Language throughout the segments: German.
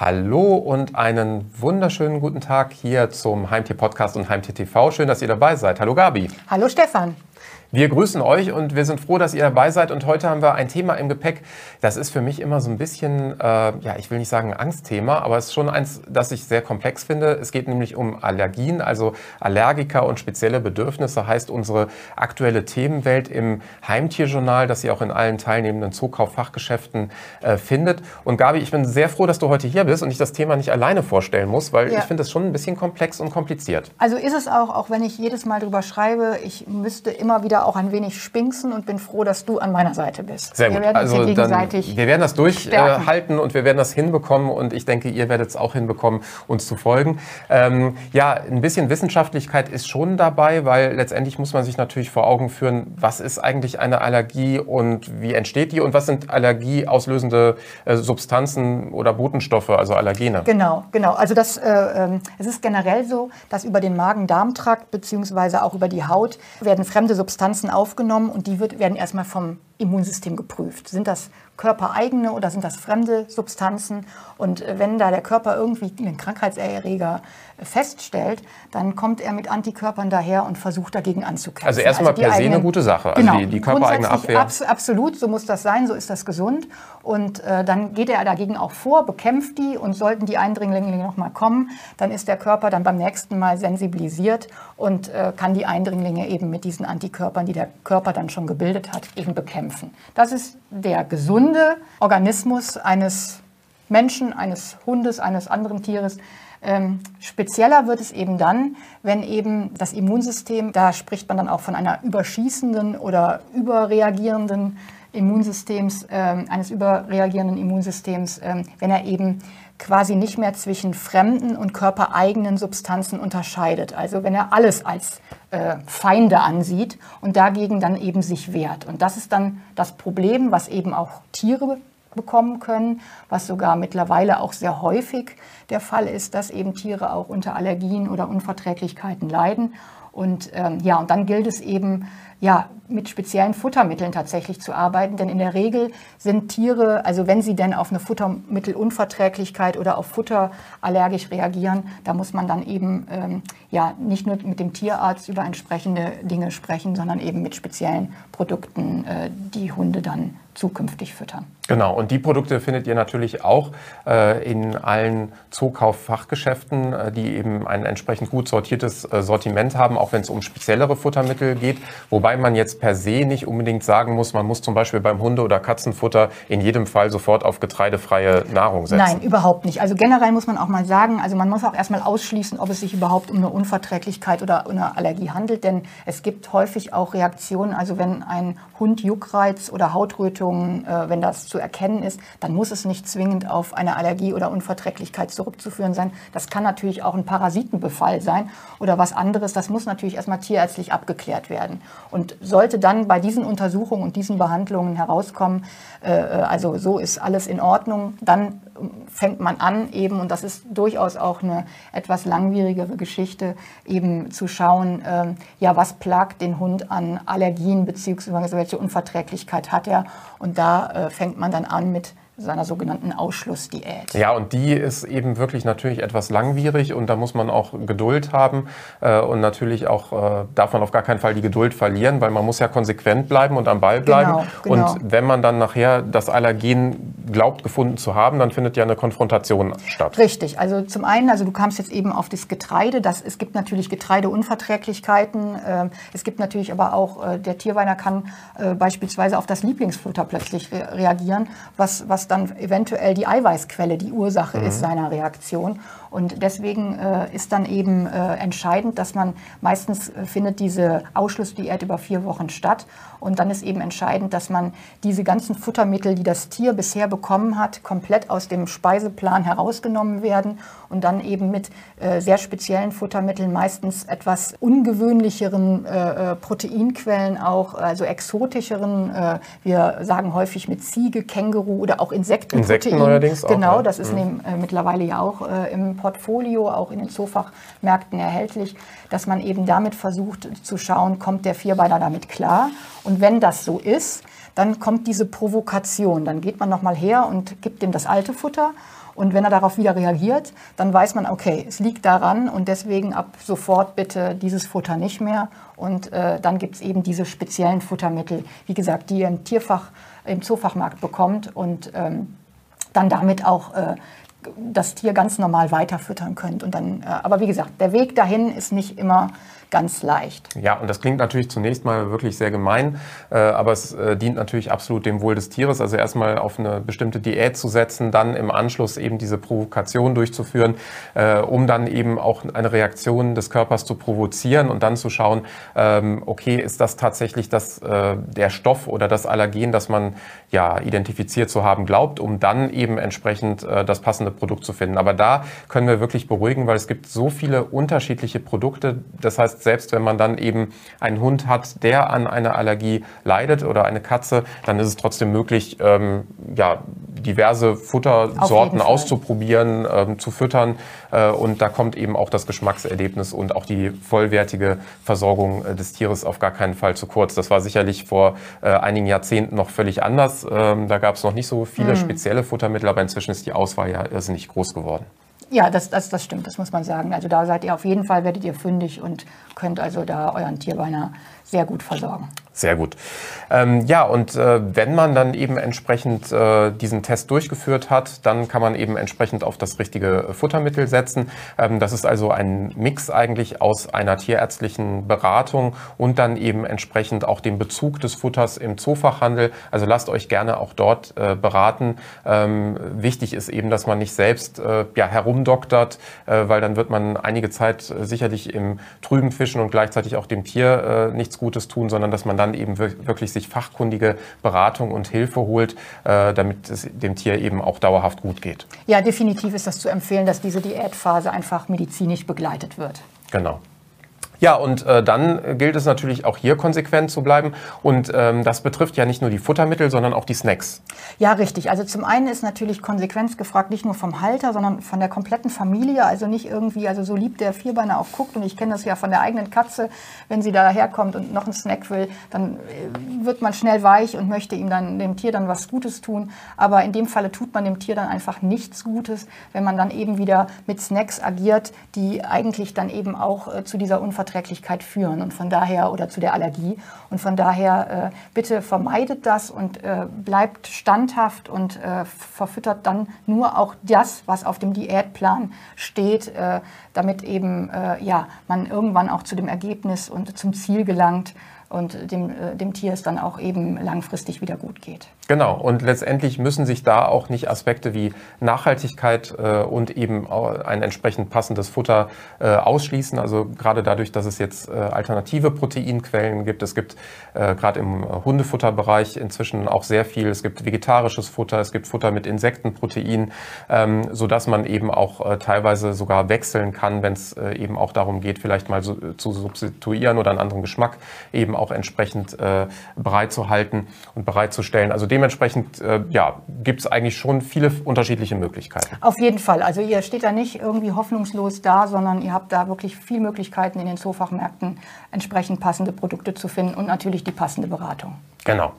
Hallo und einen wunderschönen guten Tag hier zum Heimtier Podcast und Heimtier TV. Schön, dass ihr dabei seid. Hallo Gabi. Hallo Stefan. Wir grüßen euch und wir sind froh, dass ihr dabei seid. Und heute haben wir ein Thema im Gepäck. Das ist für mich immer so ein bisschen, äh, ja, ich will nicht sagen Angstthema, aber es ist schon eins, das ich sehr komplex finde. Es geht nämlich um Allergien, also Allergiker und spezielle Bedürfnisse, heißt unsere aktuelle Themenwelt im Heimtierjournal, das ihr auch in allen teilnehmenden Zukauf-Fachgeschäften äh, findet. Und Gabi, ich bin sehr froh, dass du heute hier bist und ich das Thema nicht alleine vorstellen muss, weil ja. ich finde es schon ein bisschen komplex und kompliziert. Also ist es auch, auch wenn ich jedes Mal drüber schreibe, ich müsste immer wieder auch ein wenig spinksen und bin froh, dass du an meiner Seite bist. Sehr gut. Wir werden, also gegenseitig dann, wir werden das durchhalten äh, und wir werden das hinbekommen und ich denke, ihr werdet es auch hinbekommen, uns zu folgen. Ähm, ja, ein bisschen Wissenschaftlichkeit ist schon dabei, weil letztendlich muss man sich natürlich vor Augen führen, was ist eigentlich eine Allergie und wie entsteht die und was sind allergieauslösende äh, Substanzen oder Botenstoffe, also Allergene. Genau, genau. Also das, äh, äh, es ist generell so, dass über den Magen-Darm-Trakt beziehungsweise auch über die Haut werden fremde Substanzen aufgenommen und die wird, werden erstmal vom Immunsystem geprüft. Sind das körpereigene oder sind das fremde Substanzen? Und äh, wenn da der Körper irgendwie einen Krankheitserreger feststellt, dann kommt er mit Antikörpern daher und versucht dagegen anzukämpfen. Also erstmal also per se eine gute Sache, also genau, die, die körpereigene Abwehr. Abs absolut, so muss das sein, so ist das gesund. Und äh, dann geht er dagegen auch vor, bekämpft die und sollten die Eindringlinge nochmal kommen, dann ist der Körper dann beim nächsten Mal sensibilisiert und äh, kann die Eindringlinge eben mit diesen Antikörpern, die der Körper dann schon gebildet hat, eben bekämpfen. Das ist der gesunde Organismus eines Menschen, eines Hundes, eines anderen Tieres. Ähm, spezieller wird es eben dann, wenn eben das Immunsystem, da spricht man dann auch von einer überschießenden oder überreagierenden Immunsystems, äh, eines überreagierenden Immunsystems, äh, wenn er eben quasi nicht mehr zwischen fremden und körpereigenen Substanzen unterscheidet. Also wenn er alles als äh, Feinde ansieht und dagegen dann eben sich wehrt. Und das ist dann das Problem, was eben auch Tiere bekommen können, was sogar mittlerweile auch sehr häufig der Fall ist, dass eben Tiere auch unter Allergien oder Unverträglichkeiten leiden. Und ähm, ja, und dann gilt es eben, ja, mit speziellen Futtermitteln tatsächlich zu arbeiten. Denn in der Regel sind Tiere, also wenn sie denn auf eine Futtermittelunverträglichkeit oder auf Futter allergisch reagieren, da muss man dann eben ähm, ja, nicht nur mit dem Tierarzt über entsprechende Dinge sprechen, sondern eben mit speziellen Produkten äh, die Hunde dann zukünftig füttern. Genau, und die Produkte findet ihr natürlich auch äh, in allen Zukauf-Fachgeschäften, äh, die eben ein entsprechend gut sortiertes äh, Sortiment haben, auch wenn es um speziellere Futtermittel geht. Wobei man jetzt per se nicht unbedingt sagen muss, man muss zum Beispiel beim Hunde- oder Katzenfutter in jedem Fall sofort auf getreidefreie Nahrung setzen. Nein, überhaupt nicht. Also generell muss man auch mal sagen, also man muss auch erstmal ausschließen, ob es sich überhaupt um eine Unverträglichkeit oder eine Allergie handelt, denn es gibt häufig auch Reaktionen, also wenn ein Hund Juckreiz oder Hautrötungen, äh, wenn das zu erkennen ist, dann muss es nicht zwingend auf eine Allergie oder Unverträglichkeit zurückzuführen sein. Das kann natürlich auch ein Parasitenbefall sein oder was anderes. Das muss natürlich erstmal tierärztlich abgeklärt werden. Und sollte sollte dann bei diesen Untersuchungen und diesen Behandlungen herauskommen, äh, äh, also so ist alles in Ordnung, dann fängt man an, eben, und das ist durchaus auch eine etwas langwierigere Geschichte, eben zu schauen, äh, ja, was plagt den Hund an Allergien beziehungsweise welche Unverträglichkeit hat er. Und da äh, fängt man dann an mit seiner sogenannten Ausschlussdiät. Ja, und die ist eben wirklich natürlich etwas langwierig und da muss man auch Geduld haben äh, und natürlich auch äh, darf man auf gar keinen Fall die Geduld verlieren, weil man muss ja konsequent bleiben und am Ball bleiben. Genau, genau. Und wenn man dann nachher das Allergen glaubt gefunden zu haben, dann findet ja eine Konfrontation statt. Richtig. Also zum einen, also du kamst jetzt eben auf das Getreide. Das, es gibt natürlich Getreideunverträglichkeiten. Äh, es gibt natürlich aber auch, äh, der Tierweiner kann äh, beispielsweise auf das Lieblingsfutter plötzlich re reagieren, was, was dann eventuell die Eiweißquelle die Ursache mhm. ist seiner Reaktion. Und deswegen äh, ist dann eben äh, entscheidend, dass man meistens äh, findet diese Ausschlussdiät über vier Wochen statt. Und dann ist eben entscheidend, dass man diese ganzen Futtermittel, die das Tier bisher bekommen hat, komplett aus dem Speiseplan herausgenommen werden und dann eben mit äh, sehr speziellen Futtermitteln, meistens etwas ungewöhnlicheren äh, äh Proteinquellen auch, also exotischeren. Wir sagen häufig mit Ziege, Känguru oder auch Insektenprotein. Insekten neuerdings auch. Genau, das ist mhm. Äh, mittlerweile ja auch im Portfolio, auch in den Zoofachmärkten erhältlich, dass man eben damit versucht zu schauen, kommt der Vierbeiner damit klar. Und wenn das so ist, dann kommt diese Provokation. Dann geht man nochmal her und gibt dem das alte Futter. Und wenn er darauf wieder reagiert, dann weiß man, okay, es liegt daran und deswegen ab sofort bitte dieses Futter nicht mehr. Und äh, dann gibt es eben diese speziellen Futtermittel, wie gesagt, die im Tierfach, im Zoofachmarkt bekommt und ähm, dann damit auch äh, das Tier ganz normal weiterfüttern könnt. Und dann, äh, aber wie gesagt, der Weg dahin ist nicht immer ganz leicht. Ja, und das klingt natürlich zunächst mal wirklich sehr gemein, äh, aber es äh, dient natürlich absolut dem Wohl des Tieres. Also erstmal auf eine bestimmte Diät zu setzen, dann im Anschluss eben diese Provokation durchzuführen, äh, um dann eben auch eine Reaktion des Körpers zu provozieren und dann zu schauen, ähm, okay, ist das tatsächlich das, äh, der Stoff oder das Allergen, das man ja identifiziert zu haben glaubt, um dann eben entsprechend äh, das passende Produkt zu finden. Aber da können wir wirklich beruhigen, weil es gibt so viele unterschiedliche Produkte. Das heißt, selbst wenn man dann eben einen Hund hat, der an einer Allergie leidet oder eine Katze, dann ist es trotzdem möglich, ähm, ja, diverse Futtersorten auszuprobieren, ähm, zu füttern. Äh, und da kommt eben auch das Geschmackserlebnis und auch die vollwertige Versorgung äh, des Tieres auf gar keinen Fall zu kurz. Das war sicherlich vor äh, einigen Jahrzehnten noch völlig anders. Ähm, da gab es noch nicht so viele mhm. spezielle Futtermittel, aber inzwischen ist die Auswahl ja irrsinnig groß geworden. Ja, das, das, das stimmt, das muss man sagen. Also da seid ihr auf jeden Fall, werdet ihr fündig und könnt also da euren Tierbeiner sehr gut versorgen. Sehr gut. Ähm, ja, und äh, wenn man dann eben entsprechend äh, diesen Test durchgeführt hat, dann kann man eben entsprechend auf das richtige Futtermittel setzen. Ähm, das ist also ein Mix eigentlich aus einer tierärztlichen Beratung und dann eben entsprechend auch dem Bezug des Futters im Zoofachhandel. Also lasst euch gerne auch dort äh, beraten. Ähm, wichtig ist eben, dass man nicht selbst äh, ja, herumdoktert, äh, weil dann wird man einige Zeit äh, sicherlich im Trüben fischen und gleichzeitig auch dem Tier nichts Gutes tun, sondern dass man dann eben wirklich sich fachkundige Beratung und Hilfe holt, äh, damit es dem Tier eben auch dauerhaft gut geht. Ja, definitiv ist das zu empfehlen, dass diese Diätphase einfach medizinisch begleitet wird. Genau. Ja, und äh, dann gilt es natürlich auch hier konsequent zu bleiben. Und ähm, das betrifft ja nicht nur die Futtermittel, sondern auch die Snacks. Ja, richtig. Also zum einen ist natürlich Konsequenz gefragt, nicht nur vom Halter, sondern von der kompletten Familie. Also nicht irgendwie, also so lieb der Vierbeiner auch guckt. Und ich kenne das ja von der eigenen Katze. Wenn sie daherkommt und noch einen Snack will, dann äh, wird man schnell weich und möchte ihm dann, dem Tier dann was Gutes tun. Aber in dem Falle tut man dem Tier dann einfach nichts Gutes, wenn man dann eben wieder mit Snacks agiert, die eigentlich dann eben auch äh, zu dieser Unverträglichkeit Unverträglichkeit führen und von daher oder zu der Allergie. Und von daher äh, bitte vermeidet das und äh, bleibt standhaft und äh, verfüttert dann nur auch das, was auf dem Diätplan steht, äh, damit eben äh, ja, man irgendwann auch zu dem Ergebnis und zum Ziel gelangt und dem, äh, dem Tier es dann auch eben langfristig wieder gut geht. Genau, und letztendlich müssen sich da auch nicht Aspekte wie Nachhaltigkeit äh, und eben ein entsprechend passendes Futter äh, ausschließen. Also gerade dadurch, dass es jetzt äh, alternative Proteinquellen gibt. Es gibt äh, gerade im Hundefutterbereich inzwischen auch sehr viel. Es gibt vegetarisches Futter, es gibt Futter mit Insektenprotein, ähm, sodass man eben auch äh, teilweise sogar wechseln kann, wenn es äh, eben auch darum geht, vielleicht mal so, zu substituieren oder einen anderen Geschmack eben auch entsprechend äh, bereitzuhalten und bereitzustellen. Also dementsprechend äh, ja, gibt es eigentlich schon viele unterschiedliche Möglichkeiten. Auf jeden Fall. Also ihr steht da nicht irgendwie hoffnungslos da, sondern ihr habt da wirklich viele Möglichkeiten in den Zoofachmärkten entsprechend passende Produkte zu finden und natürlich die passende Beratung. Genau.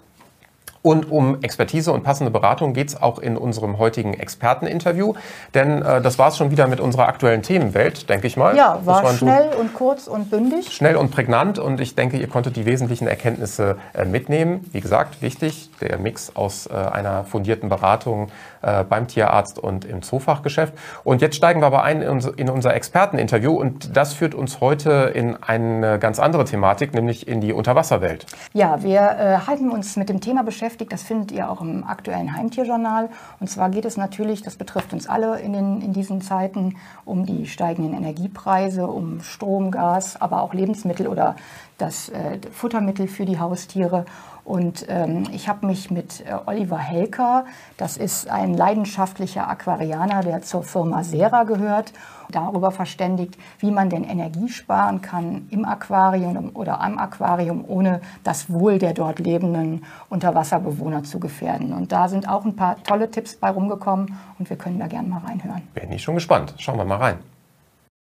Und um Expertise und passende Beratung geht es auch in unserem heutigen Experteninterview. Denn äh, das war es schon wieder mit unserer aktuellen Themenwelt, denke ich mal. Ja, war schnell und kurz und bündig. Schnell und prägnant und ich denke, ihr konntet die wesentlichen Erkenntnisse äh, mitnehmen. Wie gesagt, wichtig, der Mix aus äh, einer fundierten Beratung äh, beim Tierarzt und im Zoofachgeschäft. Und jetzt steigen wir aber ein in unser Experteninterview und das führt uns heute in eine ganz andere Thematik, nämlich in die Unterwasserwelt. Ja, wir äh, halten uns mit dem Thema beschäftigt, beschäftigt. Das findet ihr auch im aktuellen Heimtierjournal. Und zwar geht es natürlich, das betrifft uns alle in, den, in diesen Zeiten, um die steigenden Energiepreise, um Strom, Gas, aber auch Lebensmittel oder das äh, Futtermittel für die Haustiere. Und ähm, ich habe mich mit äh, Oliver Helker, das ist ein leidenschaftlicher Aquarianer, der zur Firma Sera gehört, darüber verständigt, wie man denn Energie sparen kann im Aquarium oder am Aquarium, ohne das Wohl der dort lebenden Unterwasserbewohner zu gefährden. Und da sind auch ein paar tolle Tipps bei rumgekommen und wir können da gerne mal reinhören. Bin ich schon gespannt. Schauen wir mal rein.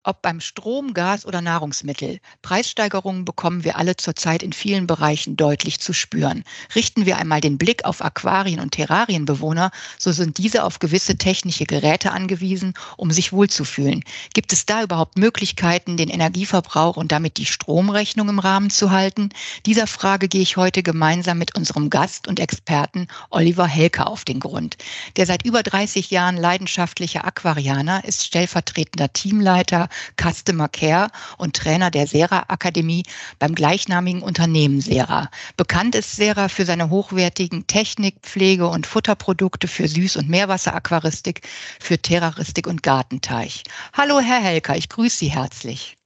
Ob beim Strom, Gas oder Nahrungsmittel, Preissteigerungen bekommen wir alle zurzeit in vielen Bereichen deutlich zu spüren. Richten wir einmal den Blick auf Aquarien- und Terrarienbewohner, so sind diese auf gewisse technische Geräte angewiesen, um sich wohlzufühlen. Gibt es da überhaupt Möglichkeiten, den Energieverbrauch und damit die Stromrechnung im Rahmen zu halten? Dieser Frage gehe ich heute gemeinsam mit unserem Gast und Experten Oliver Helker auf den Grund. Der seit über 30 Jahren leidenschaftliche Aquarianer ist stellvertretender Teamleiter Customer Care und Trainer der Sera Akademie beim gleichnamigen Unternehmen Sera. Bekannt ist Sera für seine hochwertigen Technik, Pflege und Futterprodukte für Süß- und Meerwasseraquaristik, für Terroristik und Gartenteich. Hallo Herr Helker, ich grüße Sie herzlich.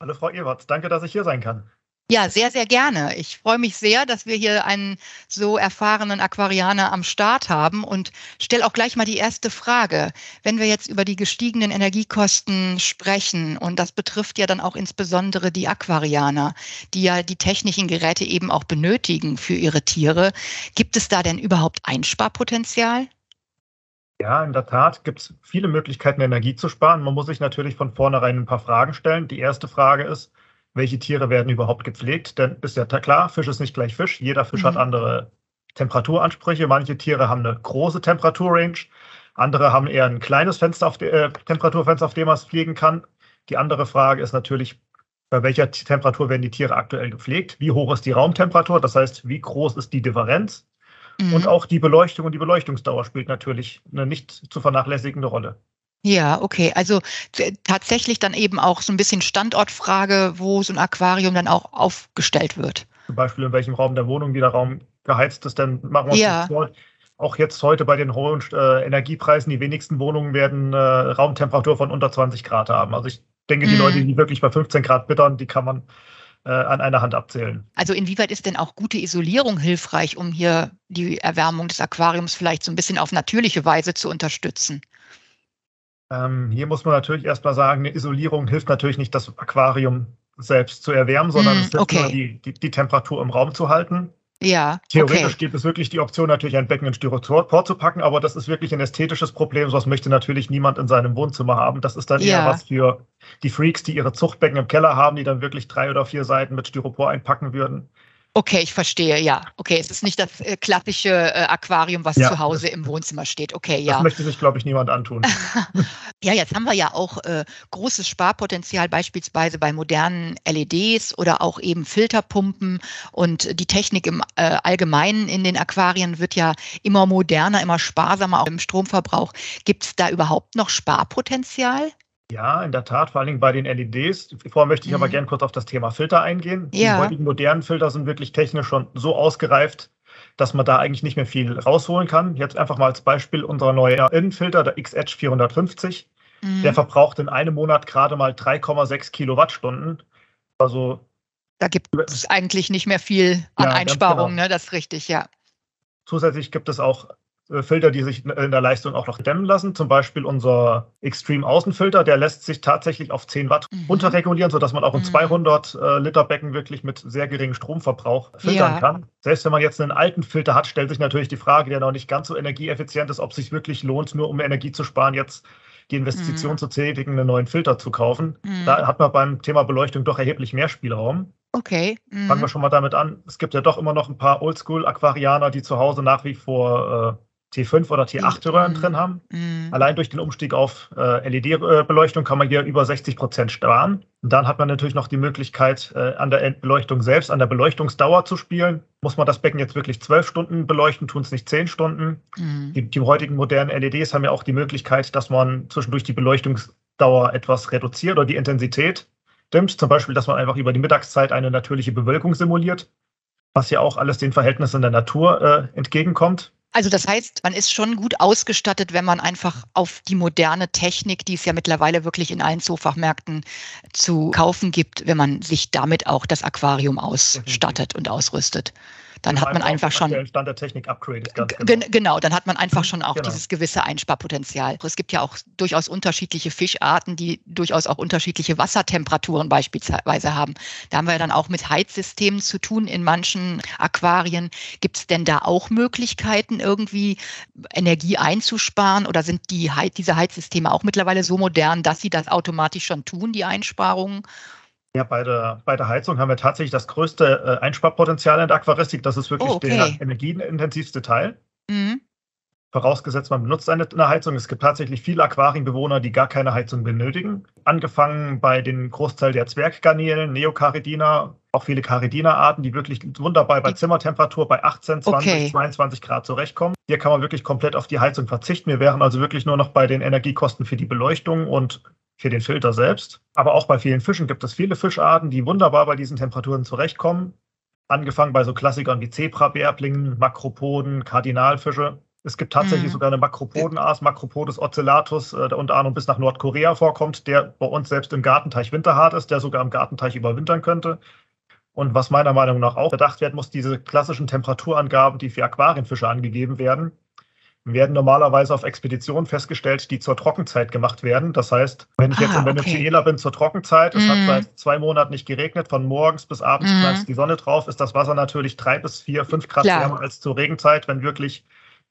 Hallo Frau Ewerts, danke, dass ich hier sein kann. Ja, sehr, sehr gerne. Ich freue mich sehr, dass wir hier einen so erfahrenen Aquarianer am Start haben und stelle auch gleich mal die erste Frage. Wenn wir jetzt über die gestiegenen Energiekosten sprechen, und das betrifft ja dann auch insbesondere die Aquarianer, die ja die technischen Geräte eben auch benötigen für ihre Tiere, gibt es da denn überhaupt Einsparpotenzial? Ja, in der Tat gibt es viele Möglichkeiten, Energie zu sparen. Man muss sich natürlich von vornherein ein paar Fragen stellen. Die erste Frage ist, welche Tiere werden überhaupt gepflegt. Denn ist ja klar, Fisch ist nicht gleich Fisch. Jeder Fisch mhm. hat andere Temperaturansprüche. Manche Tiere haben eine große Temperaturrange. Andere haben eher ein kleines Fenster auf de, äh, Temperaturfenster, auf dem man es pflegen kann. Die andere Frage ist natürlich, bei welcher Temperatur werden die Tiere aktuell gepflegt? Wie hoch ist die Raumtemperatur? Das heißt, wie groß ist die Differenz? Mhm. Und auch die Beleuchtung und die Beleuchtungsdauer spielt natürlich eine nicht zu vernachlässigende Rolle. Ja, okay. Also tatsächlich dann eben auch so ein bisschen Standortfrage, wo so ein Aquarium dann auch aufgestellt wird. Zum Beispiel in welchem Raum der Wohnung, wie der Raum geheizt ist, dann machen wir uns ja. vor. Auch jetzt heute bei den hohen äh, Energiepreisen, die wenigsten Wohnungen werden äh, Raumtemperatur von unter 20 Grad haben. Also ich denke, die mm. Leute, die wirklich bei 15 Grad bittern, die kann man äh, an einer Hand abzählen. Also inwieweit ist denn auch gute Isolierung hilfreich, um hier die Erwärmung des Aquariums vielleicht so ein bisschen auf natürliche Weise zu unterstützen? Ähm, hier muss man natürlich erstmal sagen, eine Isolierung hilft natürlich nicht, das Aquarium selbst zu erwärmen, sondern mm, es hilft okay. nur, die, die, die, Temperatur im Raum zu halten. Ja. Theoretisch okay. gibt es wirklich die Option, natürlich ein Becken in Styropor zu packen, aber das ist wirklich ein ästhetisches Problem. Sowas möchte natürlich niemand in seinem Wohnzimmer haben. Das ist dann ja. eher was für die Freaks, die ihre Zuchtbecken im Keller haben, die dann wirklich drei oder vier Seiten mit Styropor einpacken würden. Okay, ich verstehe, ja. Okay, es ist nicht das äh, klassische äh, Aquarium, was ja. zu Hause im Wohnzimmer steht. Okay, ja. Das möchte sich, glaube ich, niemand antun. ja, jetzt haben wir ja auch äh, großes Sparpotenzial beispielsweise bei modernen LEDs oder auch eben Filterpumpen und die Technik im äh, Allgemeinen in den Aquarien wird ja immer moderner, immer sparsamer auch im Stromverbrauch. Gibt es da überhaupt noch Sparpotenzial? Ja, in der Tat, vor allen Dingen bei den LEDs. Vorher möchte ich mhm. aber gerne kurz auf das Thema Filter eingehen. Ja. Die heutigen modernen Filter sind wirklich technisch schon so ausgereift, dass man da eigentlich nicht mehr viel rausholen kann. Jetzt einfach mal als Beispiel unser neuer Innenfilter, der X-Edge 450. Mhm. Der verbraucht in einem Monat gerade mal 3,6 Kilowattstunden. Also da gibt es eigentlich nicht mehr viel an ja, Einsparungen, genau. ne? das ist richtig, ja. Zusätzlich gibt es auch Filter, die sich in der Leistung auch noch dämmen lassen. Zum Beispiel unser Extreme Außenfilter, der lässt sich tatsächlich auf 10 Watt mhm. runterregulieren, sodass man auch ein mhm. 200 äh, Liter Becken wirklich mit sehr geringem Stromverbrauch filtern ja. kann. Selbst wenn man jetzt einen alten Filter hat, stellt sich natürlich die Frage, der noch nicht ganz so energieeffizient ist, ob es sich wirklich lohnt, nur um Energie zu sparen, jetzt die Investition mhm. zu tätigen, einen neuen Filter zu kaufen. Mhm. Da hat man beim Thema Beleuchtung doch erheblich mehr Spielraum. Okay. Mhm. Fangen wir schon mal damit an. Es gibt ja doch immer noch ein paar Oldschool-Aquarianer, die zu Hause nach wie vor äh, T5 oder T8-Röhren drin haben. Mhm. Allein durch den Umstieg auf äh, LED-Beleuchtung kann man hier über 60 Prozent sparen. Und dann hat man natürlich noch die Möglichkeit, äh, an der Beleuchtung selbst, an der Beleuchtungsdauer zu spielen. Muss man das Becken jetzt wirklich zwölf Stunden beleuchten, tun es nicht zehn Stunden. Mhm. Die, die heutigen modernen LEDs haben ja auch die Möglichkeit, dass man zwischendurch die Beleuchtungsdauer etwas reduziert oder die Intensität dimmt. Zum Beispiel, dass man einfach über die Mittagszeit eine natürliche Bewölkung simuliert, was ja auch alles den Verhältnissen der Natur äh, entgegenkommt. Also das heißt, man ist schon gut ausgestattet, wenn man einfach auf die moderne Technik, die es ja mittlerweile wirklich in allen Zoofachmärkten zu kaufen gibt, wenn man sich damit auch das Aquarium ausstattet und ausrüstet. Dann hat man einfach schon. Stand der Technik Upgrade. Genau. genau, dann hat man einfach schon auch genau. dieses gewisse Einsparpotenzial. Es gibt ja auch durchaus unterschiedliche Fischarten, die durchaus auch unterschiedliche Wassertemperaturen beispielsweise haben. Da haben wir ja dann auch mit Heizsystemen zu tun in manchen Aquarien. Gibt es denn da auch Möglichkeiten, irgendwie Energie einzusparen oder sind die, diese Heizsysteme auch mittlerweile so modern, dass sie das automatisch schon tun, die Einsparungen? Ja, bei der, bei der Heizung haben wir tatsächlich das größte äh, Einsparpotenzial in der Aquaristik. Das ist wirklich oh, okay. der energieintensivste Teil. Mhm. Vorausgesetzt, man benutzt eine, eine, Heizung. Es gibt tatsächlich viele Aquarienbewohner, die gar keine Heizung benötigen. Angefangen bei den Großteil der Zwerggarnelen, Neocaridina, auch viele Caridina-Arten, die wirklich wunderbar bei Zimmertemperatur bei 18, 20, okay. 22 Grad zurechtkommen. Hier kann man wirklich komplett auf die Heizung verzichten. Wir wären also wirklich nur noch bei den Energiekosten für die Beleuchtung und für den Filter selbst. Aber auch bei vielen Fischen gibt es viele Fischarten, die wunderbar bei diesen Temperaturen zurechtkommen. Angefangen bei so Klassikern wie Zebrabärblingen, Makropoden, Kardinalfische. Es gibt tatsächlich mhm. sogar eine Makropodenart, Makropodes ocellatus, äh, der unter anderem bis nach Nordkorea vorkommt, der bei uns selbst im Gartenteich winterhart ist, der sogar im Gartenteich überwintern könnte. Und was meiner Meinung nach auch bedacht werden muss, diese klassischen Temperaturangaben, die für Aquarienfische angegeben werden, werden normalerweise auf Expeditionen festgestellt, die zur Trockenzeit gemacht werden. Das heißt, wenn ich jetzt ah, in Venezuela okay. bin zur Trockenzeit, es mm. hat seit zwei Monaten nicht geregnet, von morgens bis abends mm. die Sonne drauf, ist das Wasser natürlich drei bis vier, fünf Grad Klar. wärmer als zur Regenzeit, wenn wirklich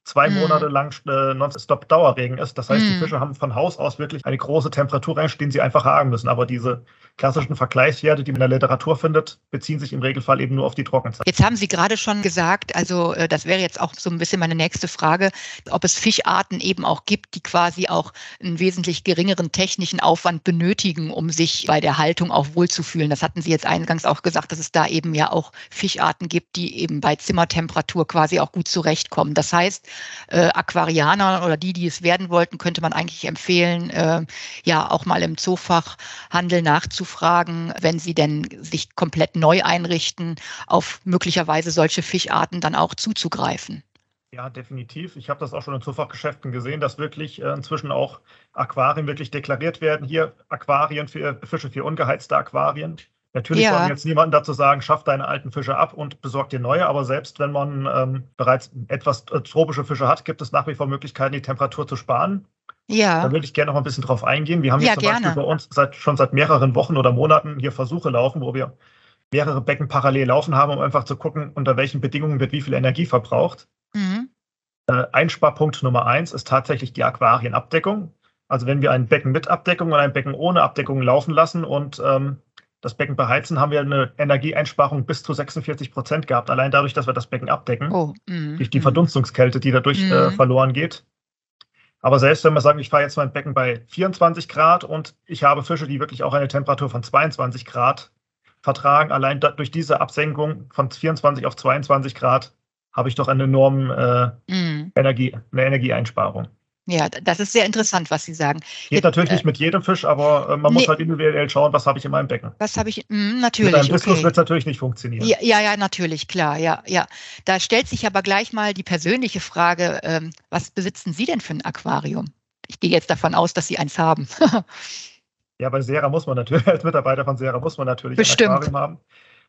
zwei mm. Monate lang äh, nonstop Dauerregen ist. Das heißt, die Fische haben von Haus aus wirklich eine große Temperaturrange, den sie einfach haben müssen. Aber diese klassischen Vergleichswerte, die man in der Literatur findet, beziehen sich im Regelfall eben nur auf die Trockenzeit. Jetzt haben Sie gerade schon gesagt, also äh, das wäre jetzt auch so ein bisschen meine nächste Frage, ob es Fischarten eben auch gibt, die quasi auch einen wesentlich geringeren technischen Aufwand benötigen, um sich bei der Haltung auch wohlzufühlen. Das hatten Sie jetzt eingangs auch gesagt, dass es da eben ja auch Fischarten gibt, die eben bei Zimmertemperatur quasi auch gut zurechtkommen. Das heißt, äh, Aquarianer oder die, die es werden wollten, könnte man eigentlich empfehlen, äh, ja auch mal im Zoofachhandel nachzudenken nachzufragen, wenn sie denn sich komplett neu einrichten, auf möglicherweise solche Fischarten dann auch zuzugreifen. Ja, definitiv. Ich habe das auch schon in Zufachgeschäften gesehen, dass wirklich äh, inzwischen auch Aquarien wirklich deklariert werden. Hier Aquarien für Fische für ungeheizte Aquarien. Natürlich ja. wollen jetzt niemanden dazu sagen, schaff deine alten Fische ab und besorg dir neue, aber selbst wenn man ähm, bereits etwas tropische Fische hat, gibt es nach wie vor Möglichkeiten, die Temperatur zu sparen. Ja. Da würde ich gerne noch ein bisschen drauf eingehen. Wir haben ja, jetzt zum gerne. Beispiel bei uns seit, schon seit mehreren Wochen oder Monaten hier Versuche laufen, wo wir mehrere Becken parallel laufen haben, um einfach zu gucken, unter welchen Bedingungen wird wie viel Energie verbraucht. Mhm. Äh, Einsparpunkt Nummer eins ist tatsächlich die Aquarienabdeckung. Also wenn wir ein Becken mit Abdeckung und ein Becken ohne Abdeckung laufen lassen und ähm, das Becken beheizen, haben wir eine Energieeinsparung bis zu 46 Prozent gehabt, allein dadurch, dass wir das Becken abdecken, oh, mm, durch die mm. Verdunstungskälte, die dadurch mm. äh, verloren geht. Aber selbst wenn wir sagen, ich fahre jetzt mein Becken bei 24 Grad und ich habe Fische, die wirklich auch eine Temperatur von 22 Grad vertragen, allein durch diese Absenkung von 24 auf 22 Grad habe ich doch eine enorme äh, mm. Energie, eine Energieeinsparung. Ja, das ist sehr interessant, was Sie sagen. Geht Jetzt, natürlich äh, nicht mit jedem Fisch, aber äh, man nee, muss halt individuell schauen, was habe ich in meinem Becken. Was habe ich, mh, natürlich. Mit einem Diskus okay. wird es natürlich nicht funktionieren. Ja, ja, ja, natürlich, klar, ja, ja. Da stellt sich aber gleich mal die persönliche Frage, ähm, was besitzen Sie denn für ein Aquarium? Ich gehe jetzt davon aus, dass Sie eins haben. ja, bei Sera muss man natürlich, als Mitarbeiter von Sera muss man natürlich Bestimmt. ein Aquarium haben.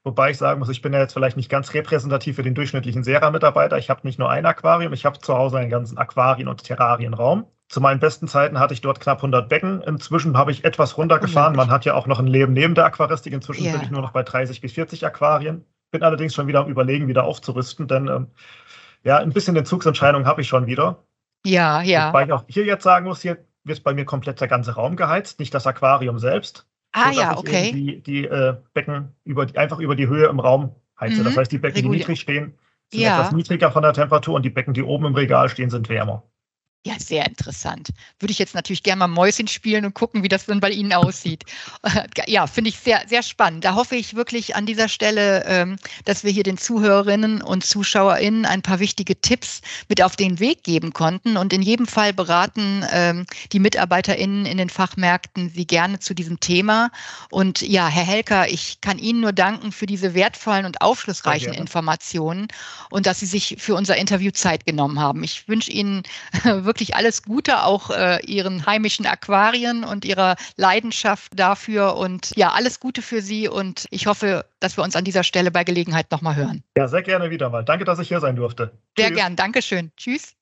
Wobei ich sagen muss, ich bin ja jetzt vielleicht nicht ganz repräsentativ für den durchschnittlichen Sera-Mitarbeiter. Ich habe nicht nur ein Aquarium, ich habe zu Hause einen ganzen Aquarien- und Terrarienraum. Zu meinen besten Zeiten hatte ich dort knapp 100 Becken. Inzwischen habe ich etwas runtergefahren. Man hat ja auch noch ein Leben neben der Aquaristik. Inzwischen yeah. bin ich nur noch bei 30 bis 40 Aquarien. Bin allerdings schon wieder am Überlegen, wieder aufzurüsten, denn ähm, ja, ein bisschen Entzugsentscheidung habe ich schon wieder. Ja, ja. Wobei ich auch hier jetzt sagen muss, hier wird bei mir komplett der ganze Raum geheizt, nicht das Aquarium selbst. Ah ja, okay. Die, die äh, Becken über die, einfach über die Höhe im Raum heize. Mhm. Das heißt, die Becken, die niedrig stehen, sind ja. etwas niedriger von der Temperatur und die Becken, die oben im Regal stehen, sind wärmer. Ja, sehr interessant. Würde ich jetzt natürlich gerne mal Mäuschen spielen und gucken, wie das dann bei Ihnen aussieht. Ja, finde ich sehr, sehr spannend. Da hoffe ich wirklich an dieser Stelle, ähm, dass wir hier den Zuhörerinnen und ZuschauerInnen ein paar wichtige Tipps mit auf den Weg geben konnten. Und in jedem Fall beraten ähm, die MitarbeiterInnen in den Fachmärkten Sie gerne zu diesem Thema. Und ja, Herr Helker, ich kann Ihnen nur danken für diese wertvollen und aufschlussreichen Informationen und dass Sie sich für unser Interview Zeit genommen haben. Ich wünsche Ihnen wirklich wirklich alles Gute, auch äh, Ihren heimischen Aquarien und Ihrer Leidenschaft dafür. Und ja, alles Gute für Sie. Und ich hoffe, dass wir uns an dieser Stelle bei Gelegenheit nochmal hören. Ja, sehr gerne wieder mal. Danke, dass ich hier sein durfte. Sehr Tschüss. gern. Dankeschön. Tschüss.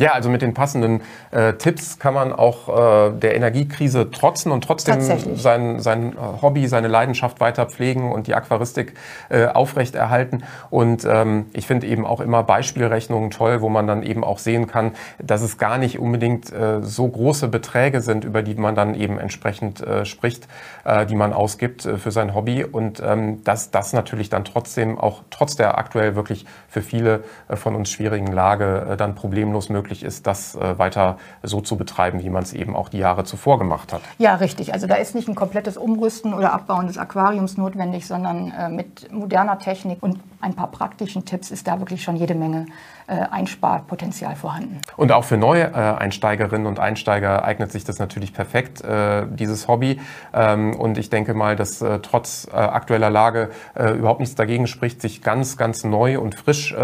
Ja, also mit den passenden äh, Tipps kann man auch äh, der Energiekrise trotzen und trotzdem sein, sein äh, Hobby, seine Leidenschaft weiter pflegen und die Aquaristik äh, aufrechterhalten. Und ähm, ich finde eben auch immer Beispielrechnungen toll, wo man dann eben auch sehen kann, dass es gar nicht unbedingt äh, so große Beträge sind, über die man dann eben entsprechend äh, spricht, äh, die man ausgibt äh, für sein Hobby. Und ähm, dass das natürlich dann trotzdem auch trotz der aktuell wirklich für viele äh, von uns schwierigen Lage äh, dann problemlos möglich möglich ist, das äh, weiter so zu betreiben, wie man es eben auch die Jahre zuvor gemacht hat. Ja, richtig. Also da ist nicht ein komplettes Umrüsten oder Abbauen des Aquariums notwendig, sondern äh, mit moderner Technik und ein paar praktischen Tipps ist da wirklich schon jede Menge äh, Einsparpotenzial vorhanden. Und auch für neue äh, und Einsteiger eignet sich das natürlich perfekt, äh, dieses Hobby. Ähm, und ich denke mal, dass äh, trotz äh, aktueller Lage äh, überhaupt nichts dagegen spricht, sich ganz, ganz neu und frisch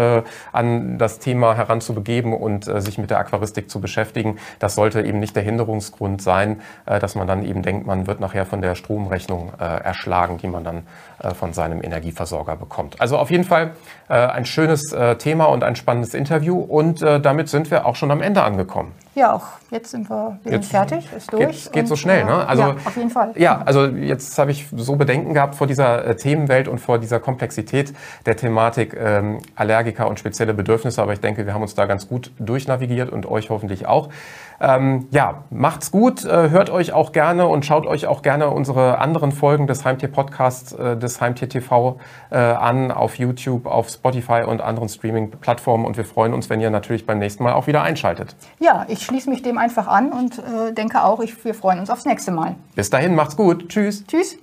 an das Thema heranzubegeben und sich mit der Aquaristik zu beschäftigen. Das sollte eben nicht der Hinderungsgrund sein, dass man dann eben denkt, man wird nachher von der Stromrechnung erschlagen, die man dann von seinem Energieversorger bekommt. Also auf jeden Fall ein schönes Thema und ein spannendes Interview und äh, damit sind wir auch schon am Ende angekommen. Ja, auch jetzt sind wir, wir jetzt sind fertig, ist durch. Geht, geht so schnell, ne? Also, ja, auf jeden Fall. Ja, also jetzt habe ich so Bedenken gehabt vor dieser äh, Themenwelt und vor dieser Komplexität der Thematik ähm, Allergiker und spezielle Bedürfnisse, aber ich denke, wir haben uns da ganz gut durchnavigiert und euch hoffentlich auch. Ähm, ja, macht's gut, äh, hört euch auch gerne und schaut euch auch gerne unsere anderen Folgen des Heimtier-Podcasts, äh, des Heimtier TV äh, an, auf YouTube, auf Spotify und anderen Streaming-Plattformen und wir freuen uns, wenn ihr natürlich beim nächsten Mal auch wieder einschaltet. Ja, ich schließe mich dem einfach an und äh, denke auch, ich, wir freuen uns aufs nächste Mal. Bis dahin, macht's gut. Tschüss. Tschüss.